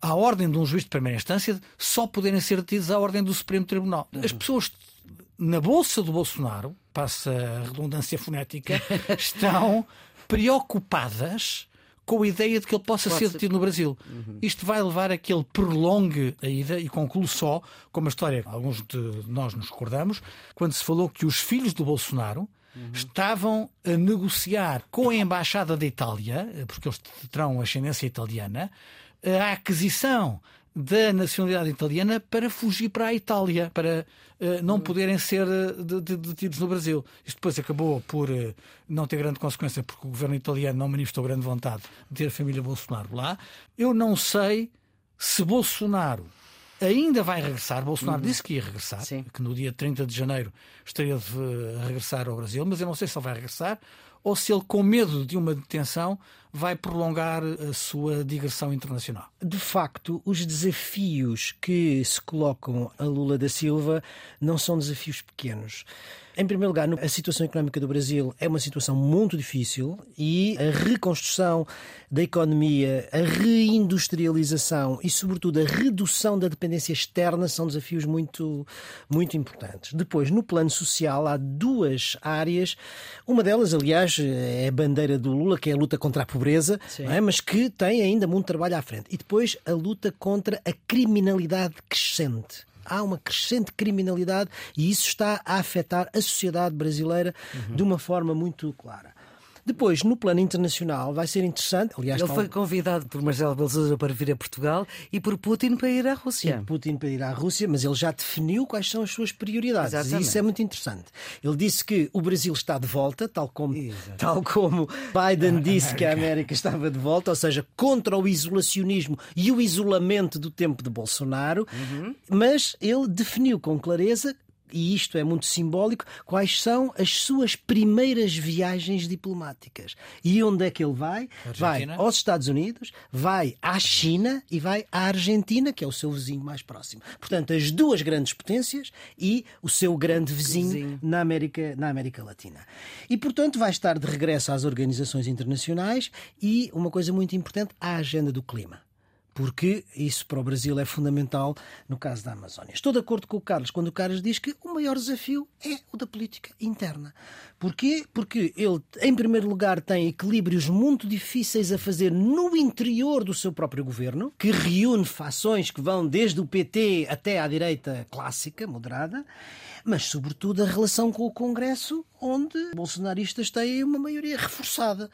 à ordem de um juiz de primeira instância, só poderem ser detidos à ordem do Supremo Tribunal. As pessoas na bolsa do Bolsonaro, passa a redundância fonética, estão preocupadas com a ideia de que ele possa ser detido no Brasil. Uhum. Isto vai levar a que ele prolongue a ida e conclui só, como a história alguns de nós nos recordamos, quando se falou que os filhos do Bolsonaro uhum. estavam a negociar com a Embaixada da Itália, porque eles terão ascendência italiana, a aquisição da nacionalidade italiana para fugir para a Itália, para uh, não poderem ser detidos no Brasil. Isto depois acabou por uh, não ter grande consequência, porque o governo italiano não manifestou grande vontade de ter a família Bolsonaro lá. Eu não sei se Bolsonaro ainda vai regressar. Bolsonaro uhum. disse que ia regressar, Sim. que no dia 30 de janeiro estaria a regressar ao Brasil, mas eu não sei se ele vai regressar ou se ele, com medo de uma detenção, vai prolongar a sua digressão internacional. De facto, os desafios que se colocam a Lula da Silva não são desafios pequenos. Em primeiro lugar, a situação económica do Brasil é uma situação muito difícil e a reconstrução da economia, a reindustrialização e, sobretudo, a redução da dependência externa são desafios muito, muito importantes. Depois, no plano social, há duas áreas. Uma delas, aliás, é a bandeira do Lula, que é a luta contra a pobreza, é? mas que tem ainda muito trabalho à frente. E depois, a luta contra a criminalidade crescente há uma crescente criminalidade e isso está a afetar a sociedade brasileira uhum. de uma forma muito clara. Depois, no plano internacional, vai ser interessante. Aliás, ele foi convidado por Marcelo Belzosa para vir a Portugal e por Putin para ir à Rússia. Sim, Putin para ir à Rússia, mas ele já definiu quais são as suas prioridades. Exatamente. E isso é muito interessante. Ele disse que o Brasil está de volta, tal como, tal como Biden disse que a América estava de volta, ou seja, contra o isolacionismo e o isolamento do tempo de Bolsonaro, uhum. mas ele definiu com clareza e isto é muito simbólico, quais são as suas primeiras viagens diplomáticas. E onde é que ele vai? Vai aos Estados Unidos, vai à China e vai à Argentina, que é o seu vizinho mais próximo. Portanto, as duas grandes potências e o seu grande vizinho, vizinho. Na, América, na América Latina. E, portanto, vai estar de regresso às organizações internacionais e, uma coisa muito importante, à agenda do clima porque isso para o Brasil é fundamental no caso da Amazónia. Estou de acordo com o Carlos quando o Carlos diz que o maior desafio é o da política interna. Porquê? Porque ele, em primeiro lugar, tem equilíbrios muito difíceis a fazer no interior do seu próprio governo, que reúne fações que vão desde o PT até à direita clássica, moderada, mas sobretudo a relação com o Congresso, onde bolsonaristas têm uma maioria reforçada.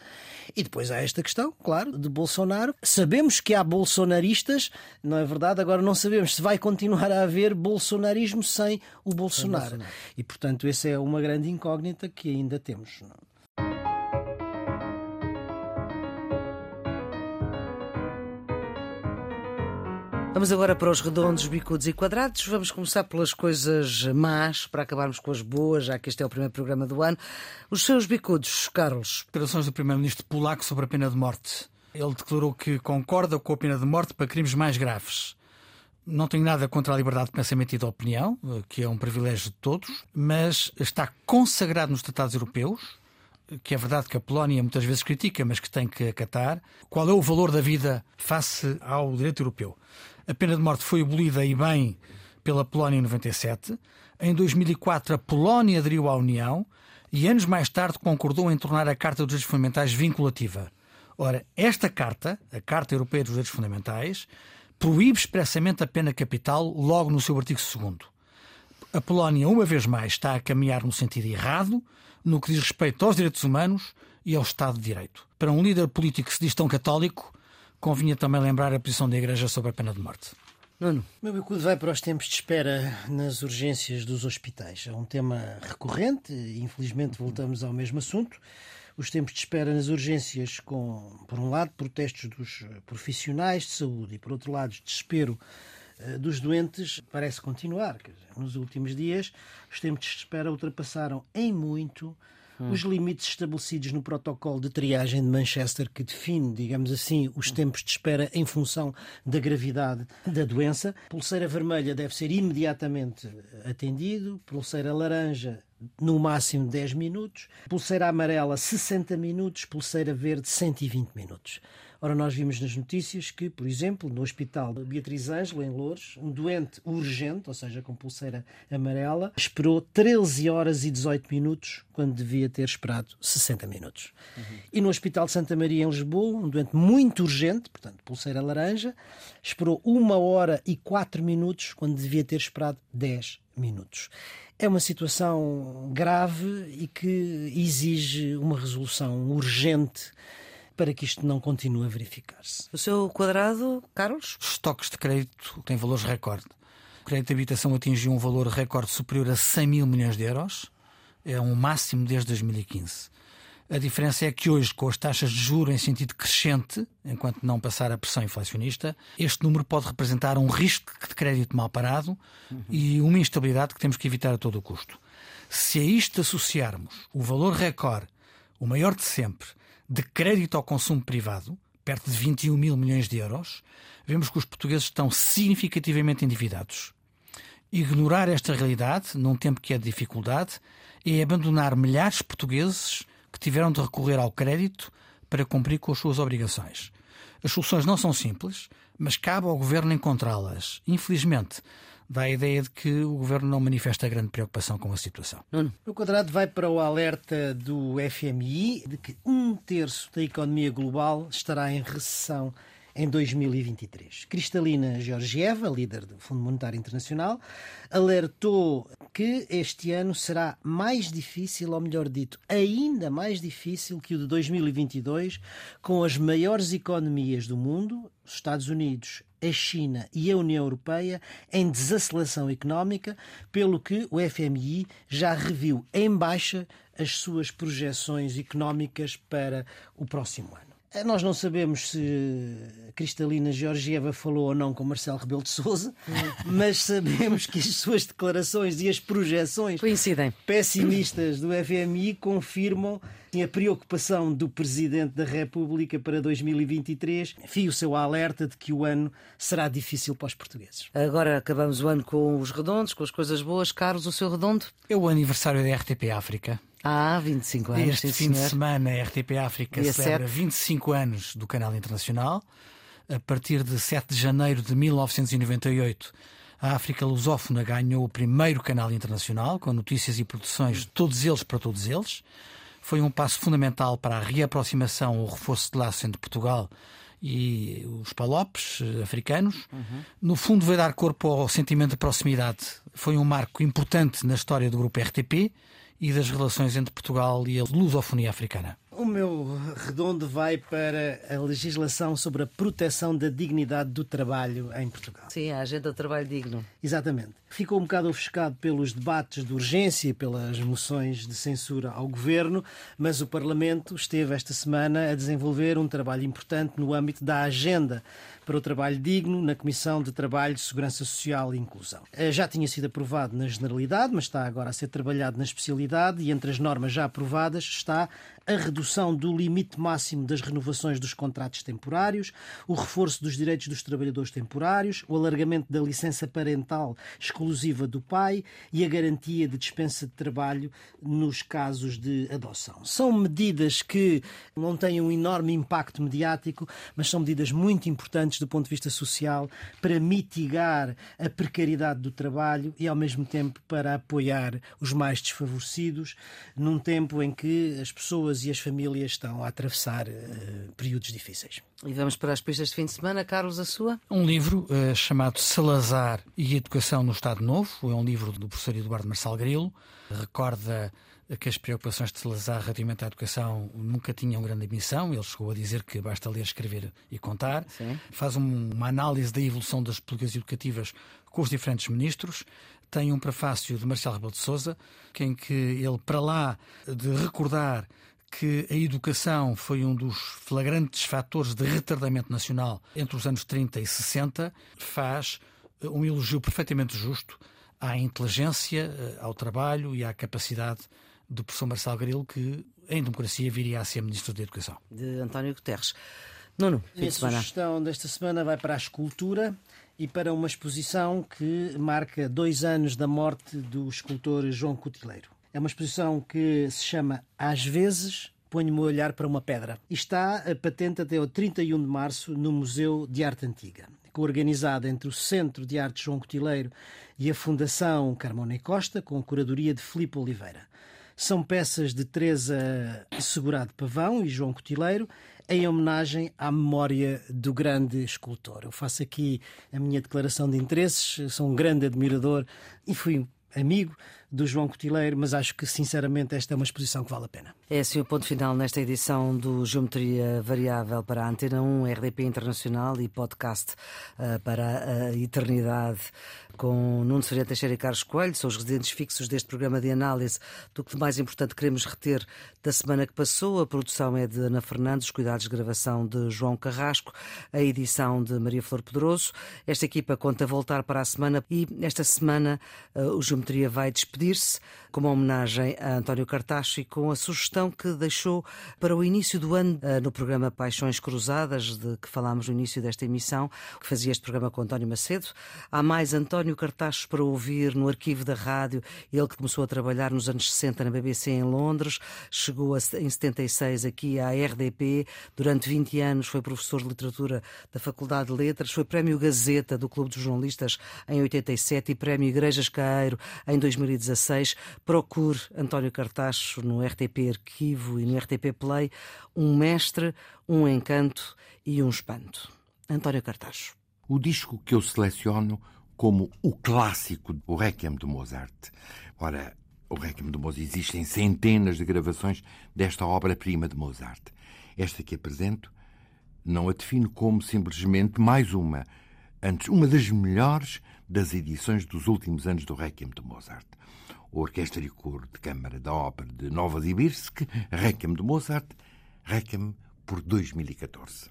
E depois há esta questão, claro, de Bolsonaro. Sabemos que há bolsonaristas, não é verdade? Agora não sabemos se vai continuar a haver bolsonarismo sem o Bolsonaro. Bolsonaro. E portanto, essa é uma grande incógnita que ainda temos. Vamos agora para os redondos, bicudos e quadrados. Vamos começar pelas coisas más, para acabarmos com as boas, já que este é o primeiro programa do ano. Os seus bicudos, Carlos. Declarações do Primeiro-Ministro polaco sobre a pena de morte. Ele declarou que concorda com a pena de morte para crimes mais graves. Não tenho nada contra a liberdade de pensamento e de opinião, que é um privilégio de todos, mas está consagrado nos tratados europeus, que é verdade que a Polónia muitas vezes critica, mas que tem que acatar. Qual é o valor da vida face ao direito europeu? A pena de morte foi abolida e bem pela Polónia em 97. Em 2004, a Polónia aderiu à União e anos mais tarde concordou em tornar a Carta dos Direitos Fundamentais vinculativa. Ora, esta carta, a Carta Europeia dos Direitos Fundamentais, proíbe expressamente a pena capital logo no seu artigo 2 A Polónia, uma vez mais, está a caminhar no sentido errado no que diz respeito aos direitos humanos e ao Estado de Direito. Para um líder político que se diz tão católico, convinha também lembrar a posição da Igreja sobre a pena de morte. Nuno. Meu bicudo vai para os tempos de espera nas urgências dos hospitais. É um tema recorrente, infelizmente voltamos ao mesmo assunto. os tempos de espera nas urgências, com, por um lado, protestos dos profissionais de saúde e, por outro lado, desespero dos doentes, parece continuar. Nos últimos dias, os tempos de espera ultrapassaram em muito hum. os limites estabelecidos no protocolo de triagem de Manchester, que define, digamos assim, os tempos de espera em função da gravidade da doença. Pulseira vermelha deve ser imediatamente atendido, pulseira laranja no máximo 10 minutos, pulseira amarela 60 minutos, pulseira verde 120 minutos. Ora, nós vimos nas notícias que, por exemplo, no Hospital Beatriz Ângelo, em Louros, um doente urgente, ou seja, com pulseira amarela, esperou 13 horas e 18 minutos quando devia ter esperado 60 minutos. Uhum. E no Hospital de Santa Maria, em Lisboa, um doente muito urgente, portanto, pulseira laranja, esperou 1 hora e 4 minutos quando devia ter esperado 10 minutos. É uma situação grave e que exige uma resolução urgente para que isto não continue a verificar-se. O seu quadrado, Carlos? Os estoques de crédito têm valores recorde. O crédito de habitação atingiu um valor recorde superior a 100 mil milhões de euros. É um máximo desde 2015. A diferença é que hoje, com as taxas de juros em sentido crescente, enquanto não passar a pressão inflacionista, este número pode representar um risco de crédito mal parado uhum. e uma instabilidade que temos que evitar a todo o custo. Se a isto associarmos o valor recorde, o maior de sempre, de crédito ao consumo privado, perto de 21 mil milhões de euros, vemos que os portugueses estão significativamente endividados. Ignorar esta realidade, num tempo que é de dificuldade, é abandonar milhares de portugueses que tiveram de recorrer ao crédito para cumprir com as suas obrigações. As soluções não são simples, mas cabe ao governo encontrá-las. Infelizmente, dá a ideia de que o governo não manifesta grande preocupação com a situação. Nuno. O quadrado vai para o alerta do FMI de que um terço da economia global estará em recessão em 2023. Cristalina Georgieva, líder do Fundo Monetário Internacional, alertou que este ano será mais difícil, ou melhor dito, ainda mais difícil que o de 2022, com as maiores economias do mundo, os Estados Unidos, a China e a União Europeia em desaceleração económica, pelo que o FMI já reviu em baixa as suas projeções económicas para o próximo ano. Eh, nós não sabemos se Cristalina Georgieva falou ou não com Marcelo Rebelo de Sousa, mas sabemos que as suas declarações e as projeções coincidem pessimistas do FMI confirmam a preocupação do Presidente da República para 2023. Enfim, o seu alerta de que o ano será difícil para os portugueses. Agora acabamos o ano com os redondos, com as coisas boas. Carlos, o seu redondo? É o aniversário da RTP África. Ah, 25 anos. Este fim senhor. de semana, a RTP África Dia celebra 7. 25 anos do canal internacional. A partir de 7 de janeiro de 1998, a África Lusófona ganhou o primeiro canal internacional, com notícias e produções de todos eles para todos eles. Foi um passo fundamental para a reaproximação ou reforço de laço entre Portugal e os palopes eh, africanos. Uhum. No fundo, vai dar corpo ao sentimento de proximidade. Foi um marco importante na história do grupo RTP e das relações entre Portugal e a lusofonia africana. O meu redondo vai para a legislação sobre a proteção da dignidade do trabalho em Portugal. Sim, a agenda do trabalho digno. Exatamente. Ficou um bocado ofuscado pelos debates de urgência e pelas moções de censura ao governo, mas o Parlamento esteve esta semana a desenvolver um trabalho importante no âmbito da agenda para o trabalho digno na Comissão de Trabalho, Segurança Social e Inclusão. Eh, já tinha sido aprovado na generalidade, mas está agora a ser trabalhado na especialidade e entre as normas já aprovadas está a redução do limite máximo das renovações dos contratos temporários, o reforço dos direitos dos trabalhadores temporários, o alargamento da licença parental exclusiva do pai e a garantia de dispensa de trabalho nos casos de adoção. São medidas que não têm um enorme impacto mediático, mas são medidas muito importantes do ponto de vista social para mitigar a precariedade do trabalho e, ao mesmo tempo, para apoiar os mais desfavorecidos num tempo em que as pessoas e as famílias estão a atravessar uh, períodos difíceis. E vamos para as pistas de fim de semana. Carlos, a sua? Um livro uh, chamado Salazar e Educação no Estado Novo. É um livro do professor Eduardo Marçal Grilo. Recorda que as preocupações de Salazar relativamente à educação nunca tinham grande ambição. Ele chegou a dizer que basta ler, escrever e contar. Sim. Faz um, uma análise da evolução das políticas educativas com os diferentes ministros. Tem um prefácio de Marcelo Rebelo de Sousa, em que ele, para lá de recordar que a educação foi um dos flagrantes fatores de retardamento nacional entre os anos 30 e 60, faz eh, um elogio perfeitamente justo à inteligência, eh, ao trabalho e à capacidade do professor Marcelo Grilo, que em democracia viria a ser Ministro da Educação. De António Guterres. Nuno, fim de semana. A sugestão desta semana vai para a escultura e para uma exposição que marca dois anos da morte do escultor João Cutileiro. É uma exposição que se chama Às vezes ponho-me a olhar para uma pedra. E está a patente até o 31 de março no Museu de Arte Antiga, organizada entre o Centro de Arte João Cotileiro e a Fundação Carmona Costa, com curadoria de Filipe Oliveira. São peças de Teresa Segurado Pavão e João Cotileiro, em homenagem à memória do grande escultor. Eu faço aqui a minha declaração de interesses, sou um grande admirador e fui amigo do João Cotileiro, mas acho que sinceramente esta é uma exposição que vale a pena. É assim o ponto final nesta edição do Geometria Variável para a Antena 1, RDP Internacional e podcast uh, para a eternidade com Nuno Ferreira Teixeira e Carlos Coelho, são os residentes fixos deste programa de análise do que de mais importante queremos reter da semana que passou. A produção é de Ana Fernandes, os cuidados de gravação de João Carrasco, a edição de Maria Flor Pedroso. Esta equipa conta voltar para a semana e esta semana uh, o Geometria vai despedir-se com uma homenagem a António Cartacho e com a sugestão que deixou para o início do ano uh, no programa Paixões Cruzadas, de que falámos no início desta emissão, que fazia este programa com António Macedo. Há mais António Cartachos para ouvir no arquivo da rádio. Ele que começou a trabalhar nos anos 60 na BBC em Londres, chegou em 76 aqui à RDP, durante 20 anos foi professor de literatura da Faculdade de Letras, foi prémio Gazeta do Clube dos Jornalistas em 87 e prémio Igrejas Caeiro em 2016. Procure António Cartacho no RTP Arquivo e no RTP Play, um mestre, um encanto e um espanto. António Cartacho. O disco que eu seleciono como o clássico, o Requiem de Mozart. Ora, o Requiem de Mozart, existem centenas de gravações desta obra-prima de Mozart. Esta que apresento não a defino como simplesmente mais uma, antes uma das melhores das edições dos últimos anos do Requiem de Mozart. Orquestra e Coro de Câmara da Ópera de Novosibirsk, Requiem de Mozart, Requiem por 2014.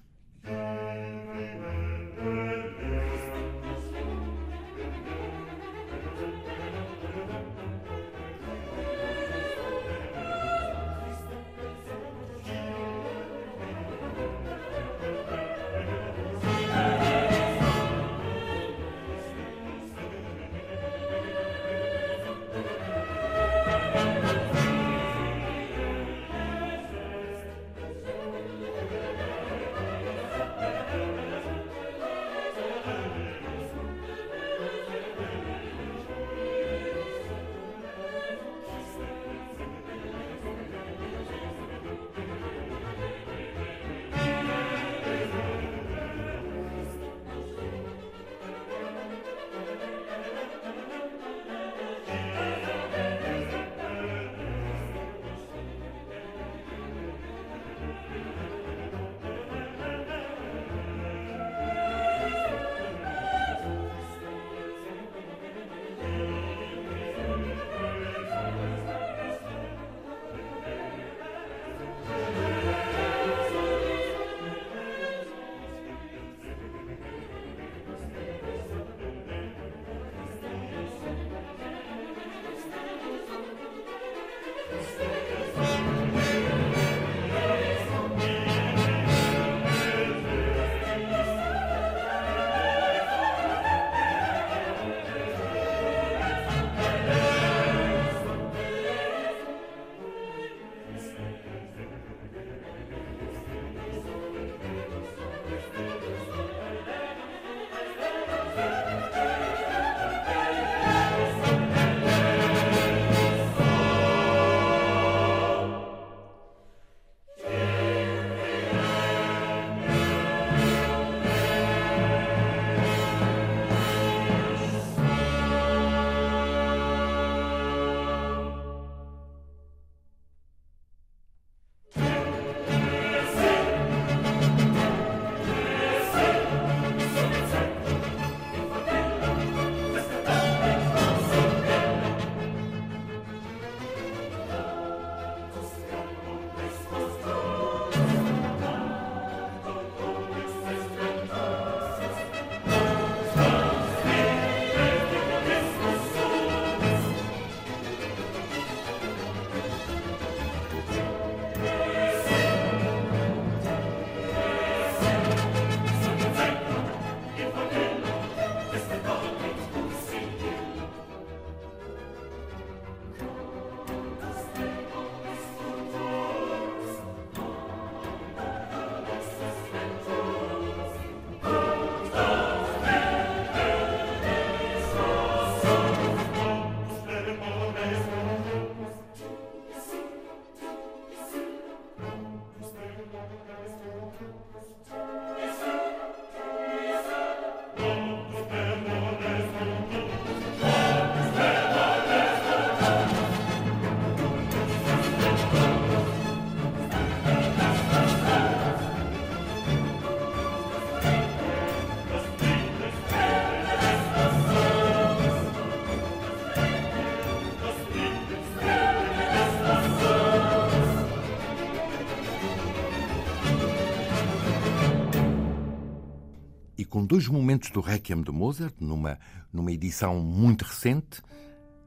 Dois momentos do Requiem de Mozart, numa, numa edição muito recente,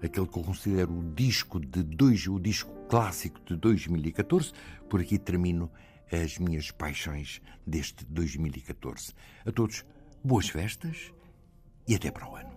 aquele que eu considero o disco de dois, o disco clássico de 2014. Por aqui termino as minhas paixões deste 2014. A todos, boas festas e até para o ano.